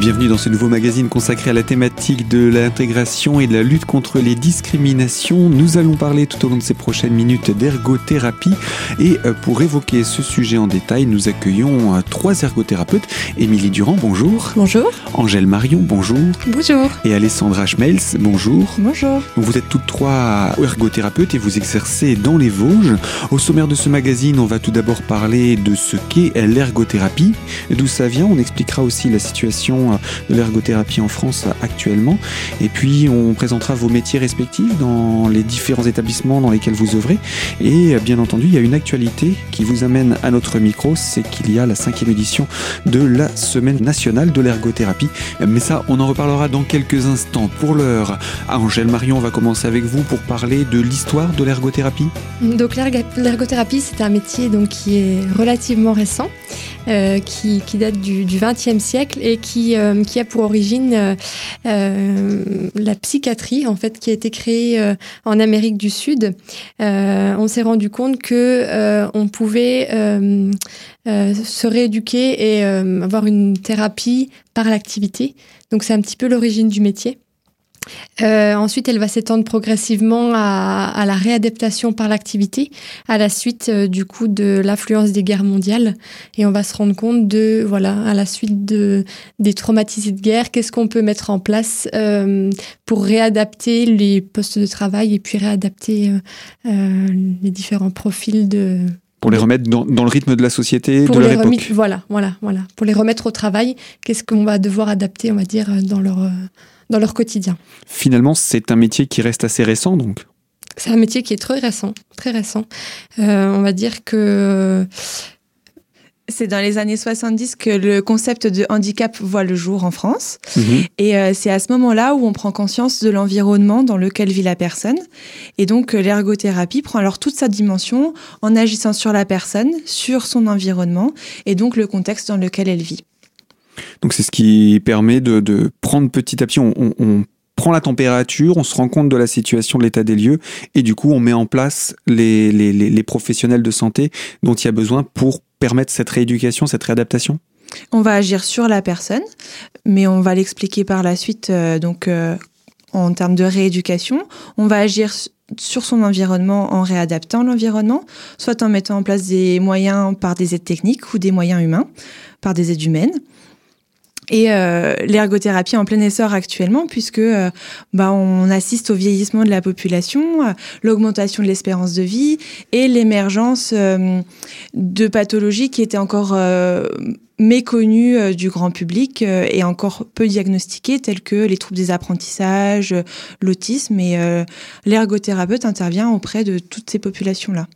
Bienvenue dans ce nouveau magazine consacré à la thématique de l'intégration et de la lutte contre les discriminations. Nous allons parler tout au long de ces prochaines minutes d'ergothérapie et euh, pour évoquer ce sujet en détail, nous accueillons euh, trois ergothérapeutes. Émilie Durand, bonjour. Bonjour. Angèle Marion, bonjour. Bonjour. Et Alessandra Schmelz, bonjour. Bonjour. Vous êtes toutes trois ergothérapeutes et vous exercez dans les Vosges. Au sommaire de ce magazine, on va tout d'abord parler de ce qu'est l'ergothérapie, d'où ça vient. On expliquera aussi la situation de l'ergothérapie en France actuellement. Et puis on présentera vos métiers respectifs dans les différents établissements dans lesquels vous œuvrez. Et bien entendu, il y a une actualité qui vous amène à notre micro, c'est qu'il y a la cinquième édition de la Semaine nationale de l'ergothérapie. Mais ça, on en reparlera dans quelques instants. Pour l'heure, Angèle Marion, on va commencer avec vous pour parler de l'histoire de l'ergothérapie. Donc l'ergothérapie, c'est un métier donc, qui est relativement récent. Euh, qui, date du XXe siècle et qui, euh, qui a pour origine euh, la psychiatrie, en fait, qui a été créée en Amérique du Sud. on s'est rendu compte que on pouvait se rééduquer et avoir une thérapie par l'activité. Donc c'est un petit peu l'origine du métier. Euh, ensuite, elle va s'étendre progressivement à, la réadaptation par l'activité, à la suite euh, du coup de l'affluence des guerres mondiales. Et on va se rendre compte de, voilà, à la suite de, des traumatisés de guerre, qu'est-ce qu'on peut mettre en place euh, pour réadapter les postes de travail et puis réadapter les différents profils de, pour les remettre dans, le rythme de la société pour de leur époque. Voilà, voilà, voilà. Pour les remettre au travail, qu'est-ce qu'on va devoir adapter, on va dire, dans leur dans leur quotidien. Finalement, c'est un métier qui reste assez récent, donc C'est un métier qui est très récent, très récent. Euh, on va dire que... C'est dans les années 70 que le concept de handicap voit le jour en France. Mhm. Et euh, c'est à ce moment-là où on prend conscience de l'environnement dans lequel vit la personne. Et donc euh, l'ergothérapie prend alors toute sa dimension en agissant sur la personne, sur son environnement et donc le contexte dans lequel elle vit. Donc c'est ce qui permet de, prendre petit à petit, on, prend la température, on se rend compte de la situation, de l'état des lieux, et du coup on met en place les, les, professionnels de santé dont il y a besoin pour permettre cette rééducation, cette réadaptation On va agir sur la personne, mais on va l'expliquer par la suite, euh, donc euh, en termes de rééducation. On va agir sur son environnement en réadaptant l'environnement, soit en mettant en place des moyens par des aides techniques ou des moyens humains par des aides humaines et euh, l'ergothérapie en plein essor actuellement puisque euh, bah, on assiste au vieillissement de la population, euh, l'augmentation de l'espérance de vie et l'émergence de pathologies qui étaient encore méconnues du grand public et encore peu diagnostiquées telles que les troubles des apprentissages, l'autisme et l'ergothérapeute intervient auprès de toutes ces populations-là.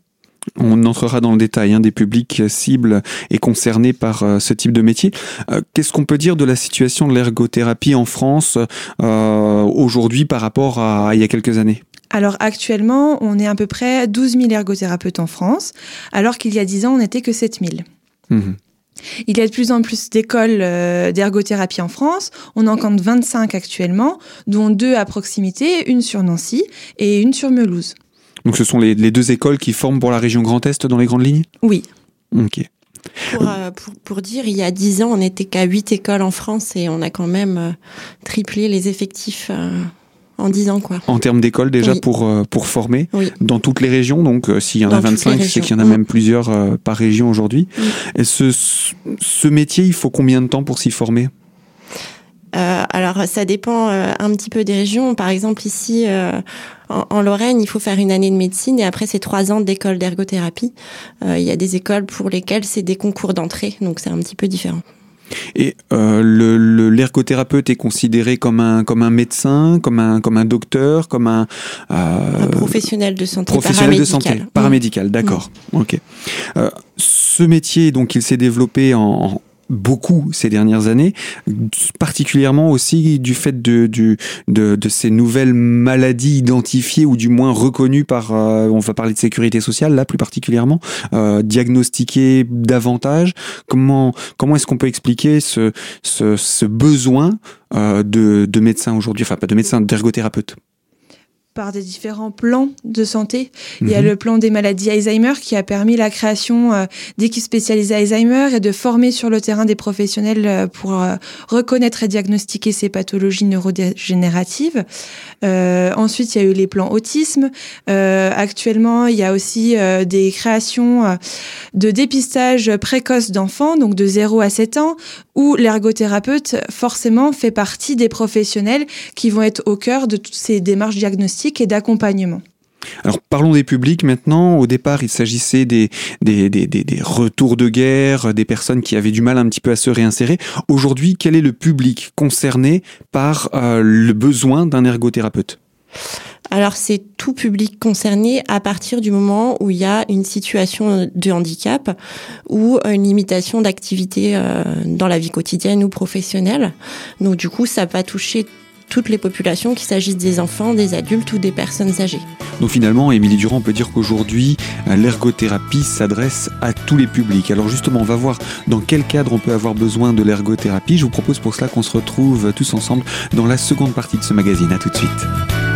On entrera dans le détail hein, des publics cibles et concernés par euh, ce type de métier. Euh, qu'est-ce qu'on peut dire de la situation de l'ergothérapie en France euh, aujourd'hui par rapport à il y a quelques années? Alors actuellement, on est à peu près 12 000 ergothérapeutes en France, alors qu'il y a 10 ans, on n'était que 7 000. Mmh. Il y a de plus en plus d'écoles d'ergothérapie en France. On en compte 25 actuellement, dont deux à proximité, une sur Nancy et une sur Melouse. Donc ce sont les, deux écoles qui forment pour la région Grand Est dans les grandes lignes? Oui. Ok. Euh, pour, dire, il y a dix ans, on n'était qu'à huit écoles en France et on a quand même euh, triplé les effectifs euh, en dix ans. Quoi. En termes d'écoles déjà pour, pour former dans toutes les régions, donc s'il y en a 25, c'est qu'il y en a même plusieurs par région aujourd'hui. Et ce, ce métier, il faut combien de temps pour s'y former? Alors ça dépend euh, un petit peu des régions. Par exemple ici euh, en, Lorraine, il faut faire une année de médecine et après c'est trois ans d'école d'ergothérapie. Il y a des écoles pour lesquelles c'est des concours d'entrée, donc c'est un petit peu différent. Et euh, l'ergothérapeute est considéré comme un comme un médecin, comme un comme un docteur, comme un, un professionnel de santé professionnel de santé paramédical, d'accord. Mm. Ok. ce métier donc il s'est développé en beaucoup ces dernières années, particulièrement aussi du fait de, de, de, ces nouvelles maladies identifiées ou du moins reconnues par, euh, on va parler de sécurité sociale là plus particulièrement, euh, diagnostiquées davantage. Comment, comment est-ce qu'on peut expliquer ce, ce, besoin euh, de, de médecins aujourd'hui, enfin pas de médecins, d'ergothérapeutes par des différents plans de santé. Il y a Mhm. le plan des maladies Alzheimer qui a permis la création euh, d'équipes spécialisées Alzheimer et de former sur le terrain des professionnels euh, pour euh, reconnaître et diagnostiquer ces pathologies neurodégénératives. Euh, ensuite, il y a eu les plans autisme. Euh, actuellement, il y a aussi des créations de dépistage précoce d'enfants, donc de 0 à 7 ans, où l'ergothérapeute forcément fait partie des professionnels qui vont être au cœur de toutes ces démarches diagnostiques et d'accompagnement. Alors parlons des publics maintenant. Au départ, il s'agissait des, des, des, des, des retours de guerre, des personnes qui avaient du mal un petit peu à se réinsérer. Aujourd'hui, quel est le public concerné par euh, le besoin d'un ergothérapeute? Alors c'est tout public concerné à partir du moment où il y a une situation de handicap ou une limitation d'activité euh, dans la vie quotidienne ou professionnelle. Donc du coup, ça va toucher toutes les populations, qu'il s'agisse des enfants, des adultes ou des personnes âgées. Donc finalement, Émilie Durand, peut dire qu'aujourd'hui, l'ergothérapie s'adresse à tous les publics. Alors justement, on va voir dans quel cadre on peut avoir besoin de l'ergothérapie. Je vous propose pour cela qu'on se retrouve tous ensemble dans la seconde partie de ce magazine. À tout de suite.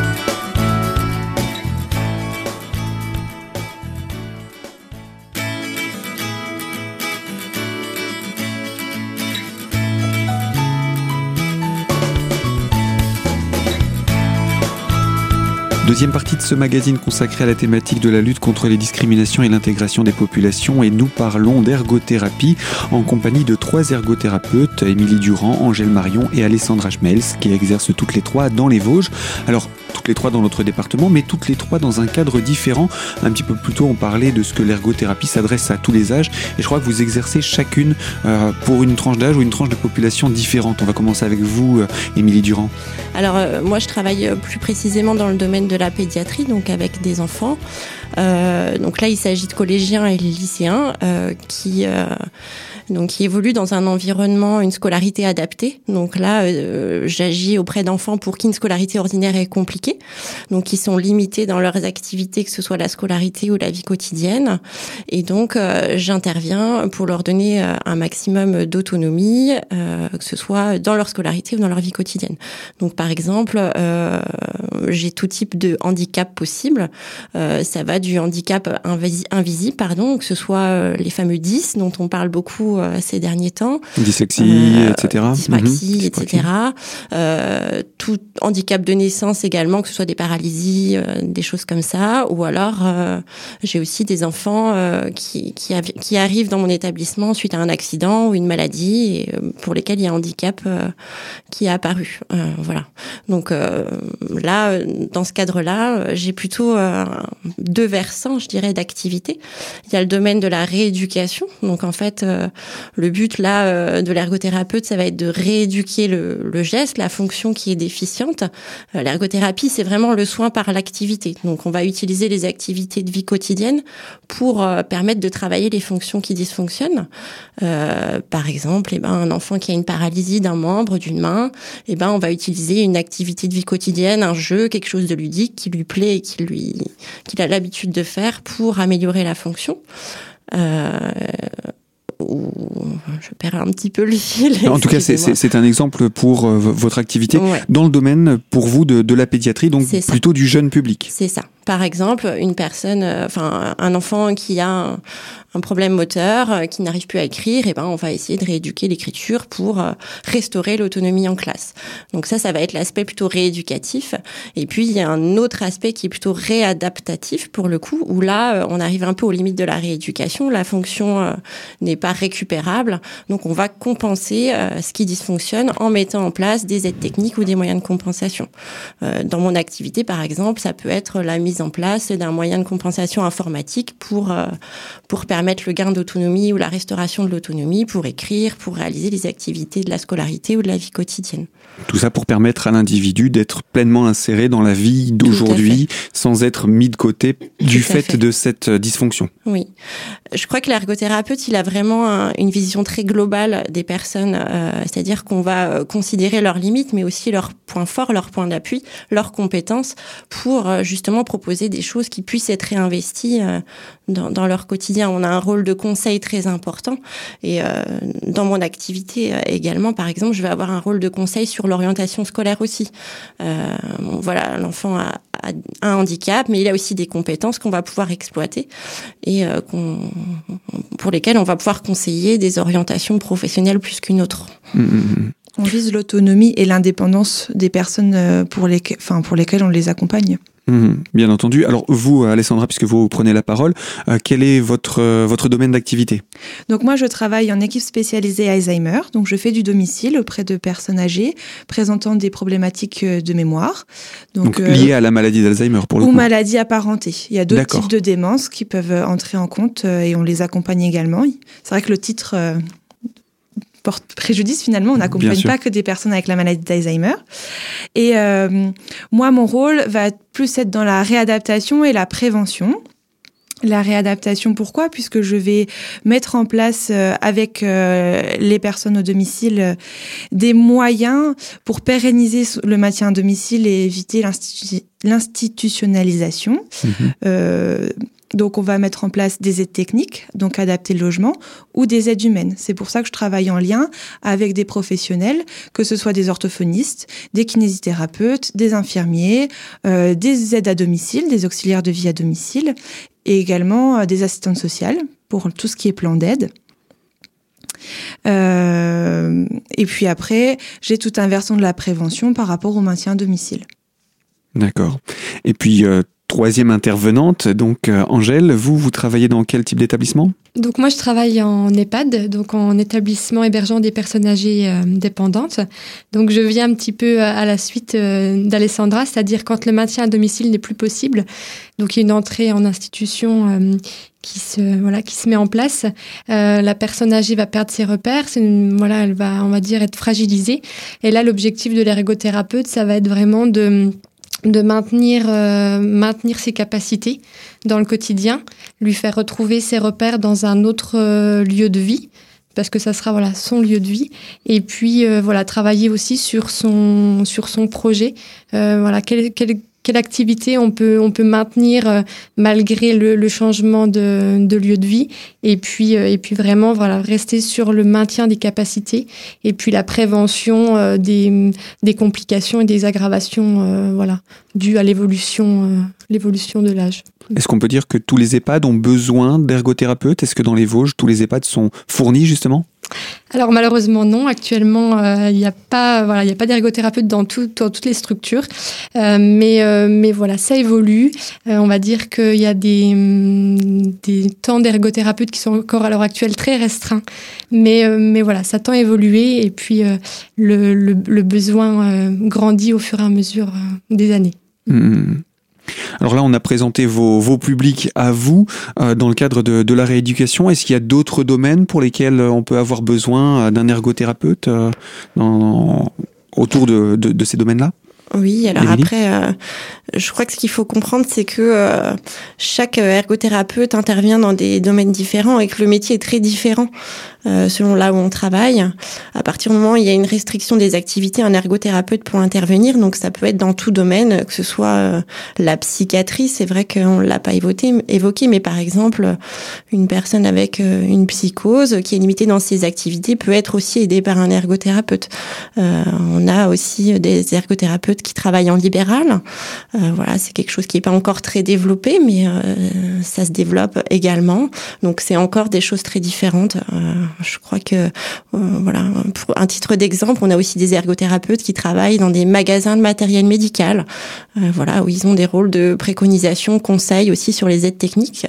Deuxième partie de ce magazine consacré à la thématique de la lutte contre les discriminations et l'intégration des populations et nous parlons d'ergothérapie en compagnie de trois ergothérapeutes, Émilie Durand, Angèle Marion et Alessandra Schmelz, qui exercent toutes les trois dans les Vosges. Toutes les trois dans notre département, mais toutes les trois dans un cadre différent. Un petit peu plus tôt, on parlait de ce que l'ergothérapie s'adresse à tous les âges et je crois que vous exercez chacune euh, pour une tranche d'âge ou une tranche de population différente. On va commencer avec vous, euh, Émilie Durand. Alors euh, moi, je travaille plus précisément dans le domaine de la pédiatrie, donc avec des enfants. Donc là, il s'agit de collégiens et lycéens qui donc qui évoluent dans un environnement, une scolarité adaptée. Donc là, euh, j'agis auprès d'enfants pour qui une scolarité ordinaire est compliquée, donc qui sont limités dans leurs activités, que ce soit la scolarité ou la vie quotidienne. Et donc, euh, j'interviens pour leur donner euh, un maximum d'autonomie, que ce soit dans leur scolarité ou dans leur vie quotidienne. Donc, par exemple, j'ai tout type de handicap possible. Ça va du handicap invisi- invisible, pardon, que ce soit les fameux 10 dont on parle beaucoup euh, ces derniers temps, Dyslexie, Euh, etc. dyspraxie, Mhm. etc. Euh, tout handicap de naissance également, que ce soit des paralysies, des choses comme ça. Ou alors, j'ai aussi des enfants qui, qui, arrivent dans mon établissement suite à un accident ou une maladie et, pour lesquels il y a un handicap qui est apparu. Voilà. Donc là, dans ce cadre-là, j'ai plutôt deux versants, je dirais, d'activité. Il y a le domaine de la rééducation. Donc en fait, euh, le but là euh, de l'ergothérapeute, ça va être de rééduquer le, geste, la fonction qui est déficiente. Euh, L'ergothérapie, c'est vraiment le soin par l'activité. Donc on va utiliser les activités de vie quotidienne pour euh, permettre de travailler les fonctions qui dysfonctionnent. Par exemple, eh ben, un enfant qui a une paralysie d'un membre, d'une main, eh ben, on va utiliser une activité de vie quotidienne, un jeu, quelque chose de ludique qui lui plaît et qu'il a l'habitude de faire pour améliorer la fonction. Ou- je perds un petit peu le fil. En tout cas, c'est- un exemple pour euh, votre activité Ouais. dans le domaine, pour vous, de, de la pédiatrie, donc plutôt du jeune public. C'est ça. Par exemple, une personne, euh, enfin un enfant qui a un, un problème moteur, euh, qui n'arrive plus à écrire, et ben on va essayer de rééduquer l'écriture pour restaurer l'autonomie en classe. Donc ça, ça va être l'aspect plutôt rééducatif. Et puis il y a un autre aspect qui est plutôt réadaptatif pour le coup, où là on arrive un peu aux limites de la rééducation. La fonction n'est pas récupérable, donc on va compenser euh, ce qui dysfonctionne en mettant en place des aides techniques ou des moyens de compensation. Euh, dans mon activité, par exemple, ça peut être la mise en place d'un moyen de compensation informatique pour euh, pour permettre le gain d'autonomie ou la restauration de l'autonomie, pour écrire, pour réaliser les activités de la scolarité ou de la vie quotidienne. Tout ça pour permettre à l'individu d'être pleinement inséré dans la vie d'aujourd'hui sans être mis de côté du fait, fait. de cette dysfonction. Oui, je crois que l'ergothérapeute, il a vraiment un- une vision très globale des personnes, euh, c'est-à-dire qu'on va euh, considérer leurs limites, mais aussi leurs points forts, leurs points d'appui, leurs compétences, pour euh, justement proposer des choses qui puissent être réinvesties euh, dans, dans leur quotidien. On a un rôle de conseil très important, et euh, dans mon activité euh, également, par exemple, je vais avoir un rôle de conseil sur l'orientation scolaire aussi. Voilà, l'enfant a, un handicap, mais il a aussi des compétences qu'on va pouvoir exploiter et pour lesquelles on va pouvoir conseiller des orientations professionnelles plus qu'une autre. Mmh, mmh, mmh. On vise l'autonomie et l'indépendance des personnes pour, les, enfin, pour lesquelles on les accompagne. Mhm, bien entendu. Alors vous, Alessandra, puisque vous prenez la parole, euh, quel est votre, euh, votre domaine d'activité? Donc moi, je travaille en équipe spécialisée Alzheimer. Donc je fais du domicile auprès de personnes âgées présentant des problématiques euh, de mémoire. Donc, liées à la maladie d'Alzheimer pour le ou maladie apparentée. Il y a d'autres types de démence qui peuvent entrer en compte et on les accompagne également. C'est vrai que le titre porte préjudice finalement. On n'accompagne pas que des personnes avec la maladie d'Alzheimer. Et euh, moi, mon rôle va plus être dans la réadaptation et la prévention. La réadaptation, pourquoi? Puisque je vais mettre en place euh, avec euh, les personnes au domicile des moyens pour pérenniser le maintien à domicile et éviter l'institutionnalisation. Mmh. Donc, on va mettre en place des aides techniques, donc adapter le logement, ou des aides humaines. C'est pour ça que je travaille en lien avec des professionnels, que ce soit des orthophonistes, des kinésithérapeutes, des infirmiers, euh, des aides à domicile, des auxiliaires de vie à domicile, et également euh, des assistantes sociales pour tout ce qui est plan d'aide. Euh, et puis après, j'ai tout un versant de la prévention par rapport au maintien à domicile. D'accord. Et puis, troisième intervenante, donc euh, Angèle, vous, vous travaillez dans quel type d'établissement? Donc moi je travaille en EHPAD, donc en établissement hébergeant des personnes âgées euh, dépendantes. Donc je viens un petit peu à la suite euh, d'Alessandra, c'est-à-dire quand le maintien à domicile n'est plus possible, donc il y a une entrée en institution qui se voilà qui se met en place. la personne âgée va perdre ses repères, voilà elle va on va dire être fragilisée. Et là l'objectif de l'ergothérapeute ça va être vraiment de de maintenir, euh, maintenir ses capacités dans le quotidien, lui faire retrouver ses repères dans un autre euh, lieu de vie parce que ça sera voilà son lieu de vie. Et puis euh, voilà travailler aussi sur son sur son projet. Voilà quel, quel, quelle activité on peut, on peut maintenir euh, malgré le, changement de, lieu de vie. Et puis, euh, et puis vraiment voilà, rester sur le maintien des capacités et puis la prévention euh, des, des complications et des aggravations voilà, dues à l'évolution l'évolution de l'âge. Est-ce qu'on peut dire que tous les EHPAD ont besoin d'ergothérapeutes? Est-ce que dans les Vosges, tous les EHPAD sont fournis justement? Alors malheureusement non, actuellement euh, il n'y a pas voilà il a pas d'ergothérapeute dans, dans toutes les structures, euh, mais euh, mais voilà ça évolue. on va dire qu'il y a des mm, des temps d'ergothérapeutes qui sont encore à l'heure actuelle très restreints, mais mais voilà ça tend à évoluer et puis le, le, besoin grandit au fur et à mesure des années. Mmh. Alors là, on a présenté vos, vos publics à vous euh, dans le cadre de, la rééducation. Est-ce qu'il y a d'autres domaines pour lesquels on peut avoir besoin euh, d'un ergothérapeute euh, autour de ces domaines-là? Oui, alors après, euh, je crois que ce qu'il faut comprendre, c'est que euh, chaque ergothérapeute intervient dans des domaines différents et que le métier est très différent euh, selon là où on travaille. À partir du moment où il y a une restriction des activités, un ergothérapeute pour intervenir, donc ça peut être dans tout domaine, que ce soit la psychiatrie, c'est vrai qu'on l'a pas évoqué, évoqué, mais par exemple, une personne avec une psychose qui est limitée dans ses activités peut être aussi aidée par un ergothérapeute. on a aussi des ergothérapeutes qui travaillent en libéral. Euh, voilà, c'est quelque chose qui n'est pas encore très développé, mais euh, ça se développe également. Donc c'est encore des choses très différentes. Euh, je crois que voilà, pour un titre d'exemple, on a aussi des ergothérapeutes qui travaillent dans des magasins de matériel médical. voilà, où ils ont des rôles de préconisation, conseil aussi sur les aides techniques.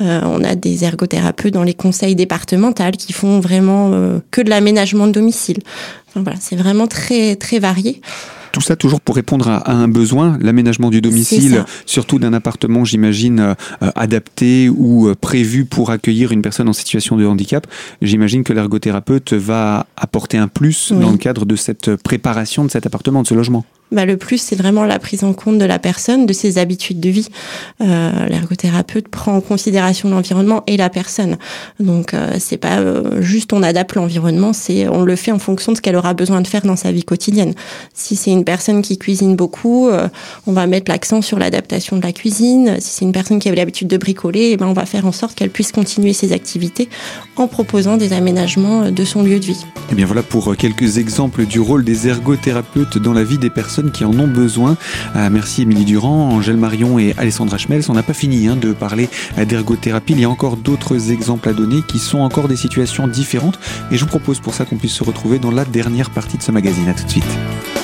on a des ergothérapeutes dans les conseils départementaux qui font vraiment que de l'aménagement de domicile. voilà, c'est vraiment très très varié. Tout ça toujours pour répondre à, un besoin, l'aménagement du domicile, surtout d'un appartement, j'imagine, euh, adapté ou euh, prévu pour accueillir une personne en situation de handicap. J'imagine que l'ergothérapeute va apporter un plus dans le cadre de cette préparation de cet appartement, de ce logement. Bah, le plus, c'est vraiment la prise en compte de la personne, de ses habitudes de vie. Euh, L'ergothérapeute prend en considération l'environnement et la personne. Donc, euh, c'est pas euh, juste on adapte l'environnement, c'est on le fait en fonction de ce qu'elle aura besoin de faire dans sa vie quotidienne. Si c'est une personne qui cuisine beaucoup, euh, on va mettre l'accent sur l'adaptation de la cuisine. Si c'est une personne qui avait l'habitude de bricoler, eh ben, on va faire en sorte qu'elle puisse continuer ses activités en proposant des aménagements de son lieu de vie. Et eh bien voilà pour quelques exemples du rôle des ergothérapeutes dans la vie des personnes qui en ont besoin. merci Émilie Durand, Angèle Marion et Alessandra Schmels. On n'a pas fini hein, de parler d'ergothérapie. Il y a encore d'autres exemples à donner qui sont encore des situations différentes. Et je vous propose pour ça qu'on puisse se retrouver dans la dernière partie de ce magazine. À tout de suite.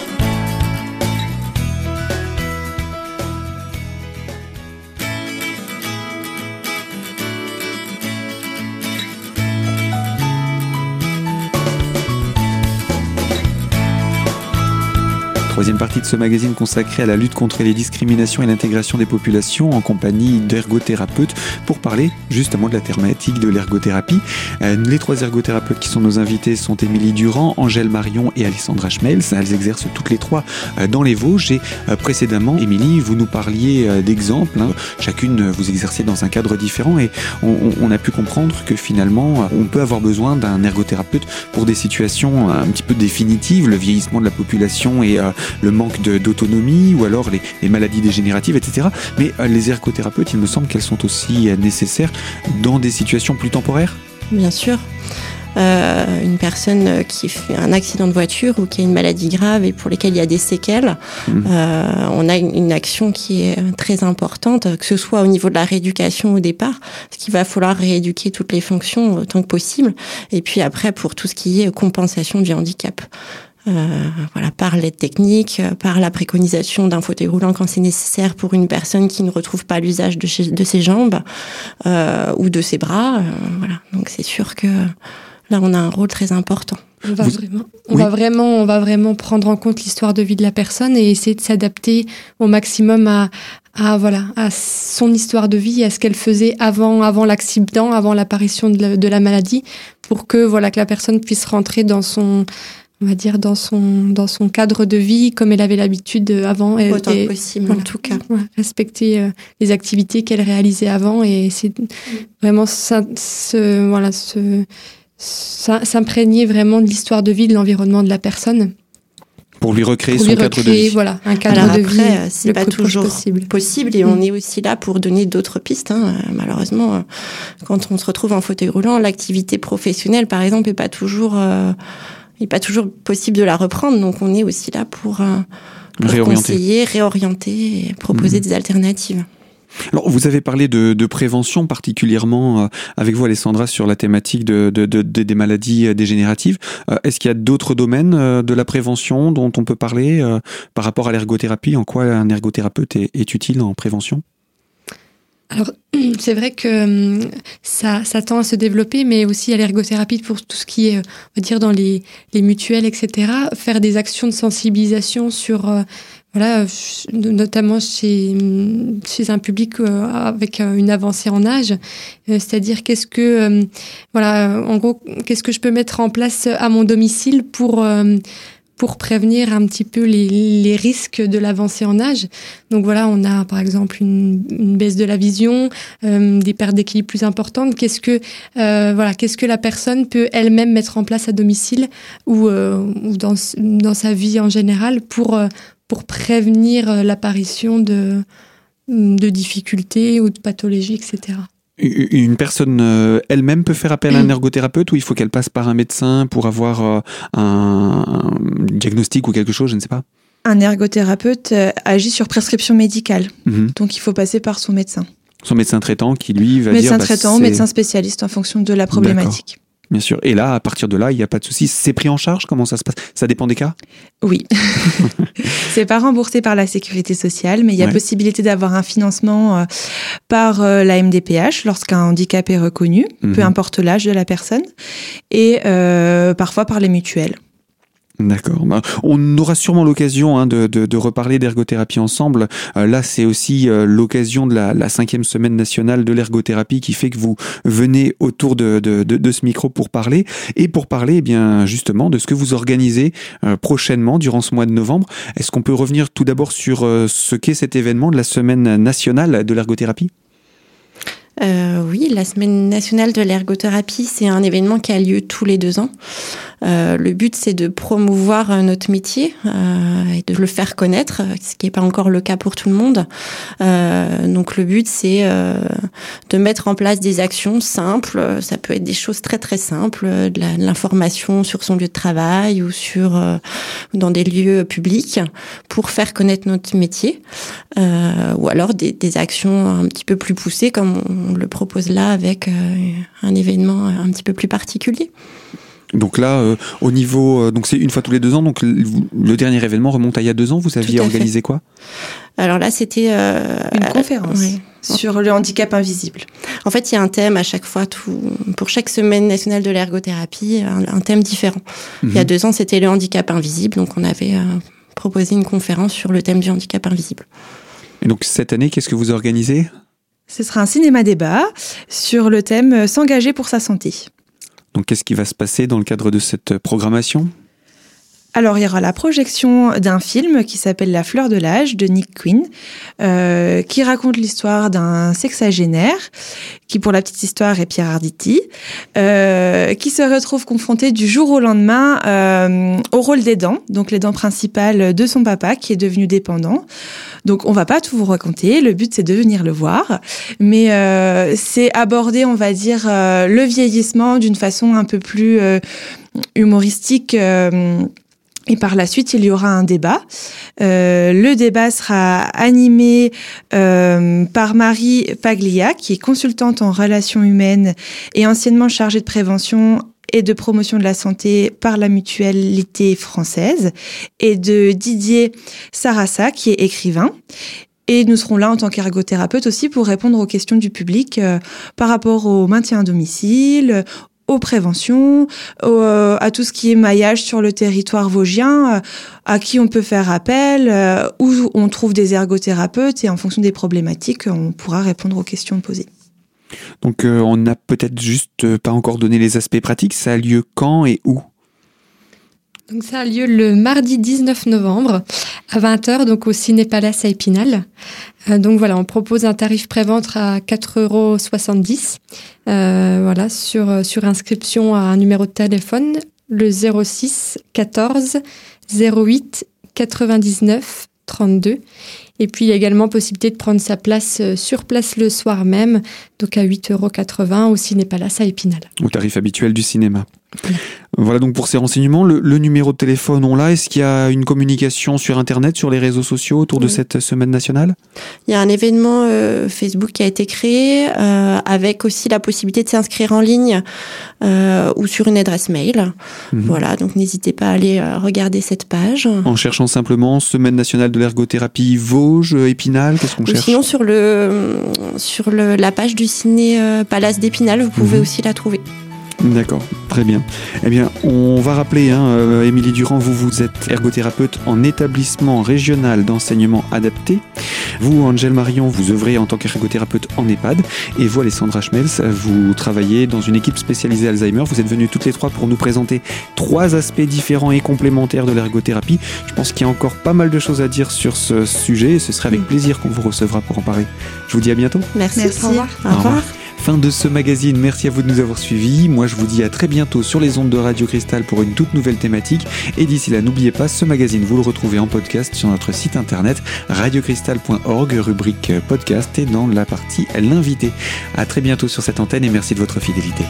Troisième partie de ce magazine consacré à la lutte contre les discriminations et l'intégration des populations en compagnie d'ergothérapeutes pour parler justement de la thématique de l'ergothérapie. Euh, les trois ergothérapeutes qui sont nos invités sont Émilie Durand, Angèle Marion et Alessandra Schmels. Elles exercent toutes les trois euh, dans les Vosges et euh, précédemment, Émilie, vous nous parliez d'exemples. Hein. Chacune, vous exercez dans un cadre différent et on, a pu comprendre que finalement, on peut avoir besoin d'un ergothérapeute pour des situations un petit peu définitives, le vieillissement de la population et le manque d'autonomie ou alors les, maladies dégénératives, etc. Mais euh, les ergothérapeutes, il me semble qu'elles sont aussi euh, nécessaires dans des situations plus temporaires. Bien sûr. Euh, une personne qui fait un accident de voiture ou qui a une maladie grave et pour lesquelles il y a des séquelles, mmh. on a une, action qui est très importante, que ce soit au niveau de la rééducation au départ, parce qu'il va falloir rééduquer toutes les fonctions autant que possible, et puis après pour tout ce qui est compensation du handicap. Euh, voilà, par l'aide technique, euh, par la préconisation d'un fauteuil roulant quand c'est nécessaire pour une personne qui ne retrouve pas l'usage de, de, ses jambes euh, ou de ses bras. Euh, voilà, donc c'est sûr que là on a un rôle très important. On va, vraiment, on va vraiment, on va vraiment prendre en compte l'histoire de vie de la personne et essayer de s'adapter au maximum à, à voilà, à son histoire de vie, à ce qu'elle faisait avant, avant l'accident, avant l'apparition de, de, la maladie, pour que voilà que la personne puisse rentrer dans son on va dire, dans son, dans son cadre de vie, comme elle avait l'habitude avant. Et, Autant possible, en tout cas. respecter euh, les activités qu'elle réalisait avant et c'est vraiment voilà, s'imprégner vraiment de l'histoire de vie, de l'environnement de la personne. Pour lui recréer son cadre de vie. Voilà, un cadre de vie. C'est pas toujours possible. possible et on mm. est aussi là pour donner d'autres pistes. Hein. Malheureusement, quand on se retrouve en fauteuil roulant, l'activité professionnelle, par exemple, est pas toujours euh, n'est pas toujours possible de la reprendre. Donc on est aussi là pour, euh, conseiller, réorienter et proposer mhm. des alternatives. Alors, vous avez parlé de, prévention particulièrement euh, avec vous, Alessandra, sur la thématique de, des maladies euh, dégénératives. Est-ce qu'il y a d'autres domaines de la prévention dont on peut parler par rapport à l'ergothérapie? En quoi un ergothérapeute est utile en prévention? Alors, c'est vrai que hum, ça, ça, tend à se développer, mais aussi à l'ergothérapie pour tout ce qui est, on va dire, dans les, les mutuelles, etc. Faire des actions de sensibilisation sur, euh, voilà, notamment chez, chez un public euh, avec euh, une avancée en âge. C'est-à-dire, qu'est-ce que, hum, voilà, en gros, qu'est-ce que je peux mettre en place à mon domicile pour pour prévenir un petit peu les, risques de l'avancée en âge. Donc voilà, on a par exemple une, baisse de la vision, euh, des pertes d'équilibre plus importantes. Qu'est-ce que euh, voilà, qu'est-ce que la personne peut elle-même mettre en place à domicile ou, euh, ou dans, dans sa vie en général pour euh, pour prévenir l'apparition de de difficultés ou de pathologies, etc une personne euh, elle-même peut faire appel à un mm. ergothérapeute ou il faut qu'elle passe par un médecin pour avoir euh, un, diagnostic ou quelque chose, je ne sais pas? Un ergothérapeute euh, agit sur prescription médicale, mm-hmm. donc il faut passer par son médecin. Son médecin traitant qui lui va dire... Médecin bah, traitant, médecin spécialiste en fonction de la problématique. Bien sûr. Et là, à partir de là, il n'y a pas de souci. C'est pris en charge? Comment ça se passe? Ça dépend des cas? Oui. c'est pas remboursé par la sécurité sociale, mais il y a possibilité d'avoir un financement euh, par euh, la MDPH lorsqu'un handicap est reconnu, peu mhm. importe l'âge de la personne, et euh, parfois par les mutuelles. D'accord. Bah, on aura sûrement l'occasion hein, de, de, reparler d'ergothérapie ensemble. Euh, là, c'est aussi euh, l'occasion de la, cinquième semaine nationale de l'ergothérapie qui fait que vous venez autour de, de, de, ce micro pour parler et pour parler, eh bien justement, de ce que vous organisez euh, prochainement durant ce mois de novembre. Est-ce qu'on peut revenir tout d'abord sur ce qu'est cet événement de la semaine nationale de l'ergothérapie? Euh, oui, la Semaine nationale de l'ergothérapie, c'est un événement qui a lieu tous les deux ans. Euh, le but, c'est de promouvoir euh, notre métier euh, et de le faire connaître, ce qui n'est pas encore le cas pour tout le monde. Euh, donc le but, c'est de mettre en place des actions simples. Ça peut être des choses très très simples, de l'information sur son lieu de travail ou sur dans des lieux publics pour faire connaître notre métier, ou alors des, des, actions un petit peu plus poussées comme on le propose là avec un événement un petit peu plus particulier. Donc là, euh, au niveau, euh, donc c'est une fois tous les deux ans. Donc le, dernier événement remonte à il y a deux ans. Vous aviez organisé quoi? Alors là, c'était euh, une conférence sur le handicap invisible. En fait, il y a un thème à chaque fois, tout, pour chaque semaine nationale de l'ergothérapie, un, thème différent. Il y a mhm. deux ans, c'était le handicap invisible. Donc on avait proposé une conférence sur le thème du handicap invisible. Et donc cette année, qu'est-ce que vous organisez? Ce sera un cinéma débat sur le thème s'engager pour sa santé. Donc qu'est-ce qui va se passer dans le cadre de cette programmation? Alors, il y aura la projection d'un film qui s'appelle La fleur de l'âge de Nick Quinn, euh, qui raconte l'histoire d'un sexagénaire, qui pour la petite histoire est Pierre Arditi, euh, qui se retrouve confronté du jour au lendemain euh, au rôle des dents, donc les dents principales de son papa qui est devenu dépendant. Donc, on va pas tout vous raconter. Le but c'est de venir le voir, mais euh, c'est aborder, on va dire, euh, le vieillissement d'une façon un peu plus euh, humoristique. Et par la suite, il y aura un débat. Euh, le débat sera animé euh, par Marie Paglia, qui est consultante en relations humaines et anciennement chargée de prévention et de promotion de la santé par la mutualité française, et de Didier Sarassa, qui est écrivain. Et nous serons là en tant qu'ergothérapeute aussi pour répondre aux questions du public euh, par rapport au maintien à domicile, aux préventions, euh, à tout ce qui est maillage sur le territoire vosgien, euh, à qui on peut faire appel, euh, où on trouve des ergothérapeutes et en fonction des problématiques, on pourra répondre aux questions posées. Donc on n'a peut-être juste pas encore donné les aspects pratiques, ça a lieu quand et où? Donc ça a lieu le mardi 19 novembre à 20h donc au Ciné Palace à Épinal. Euh, donc voilà, on propose un tarif pré-vente à 4,70 euros. Euh, voilà, sur, euh, sur inscription à un numéro de téléphone, le 06 14 08 99 32. Et puis il y a également possibilité de prendre sa place sur place le soir même, donc à 8,80 euros au Ciné Palace à Épinal. Au tarif habituel du cinéma. Voilà donc pour ces renseignements. Le, numéro de téléphone, on l'a. Est-ce qu'il y a une communication sur Internet, sur les réseaux sociaux autour de cette semaine nationale? Il y a un événement euh, Facebook qui a été créé euh, avec aussi la possibilité de s'inscrire en ligne euh, ou sur une adresse mail. Mhm. Voilà, donc n'hésitez pas à aller regarder cette page. En cherchant simplement Semaine nationale de l'ergothérapie Vosges, Épinal, qu'est-ce qu'on cherche? Sinon sur, le, sur le, la page du ciné Palace d'Épinal, vous pouvez mhm. aussi la trouver. D'accord, très bien. Eh bien, on va rappeler, hein, euh, Émilie Durand, vous, vous êtes ergothérapeute en établissement régional d'enseignement adapté. Vous, Angèle Marion, vous œuvrez en tant qu'ergothérapeute en EHPAD. Et vous, Alessandra Schmelz, vous travaillez dans une équipe spécialisée Alzheimer. Vous êtes venus toutes les trois pour nous présenter trois aspects différents et complémentaires de l'ergothérapie. Je pense qu'il y a encore pas mal de choses à dire sur ce sujet. Ce serait avec plaisir qu'on vous recevra pour en parler. Je vous dis à bientôt. Merci. Au revoir. Au revoir. Fin de ce magazine, merci à vous de nous avoir suivis. Moi je vous dis à très bientôt sur les ondes de Radio Cristal pour une toute nouvelle thématique. Et d'ici là, n'oubliez pas, ce magazine, vous le retrouvez en podcast sur notre site internet radiocristal.org, rubrique podcast et dans la partie l'invité. À très bientôt sur cette antenne et merci de votre fidélité.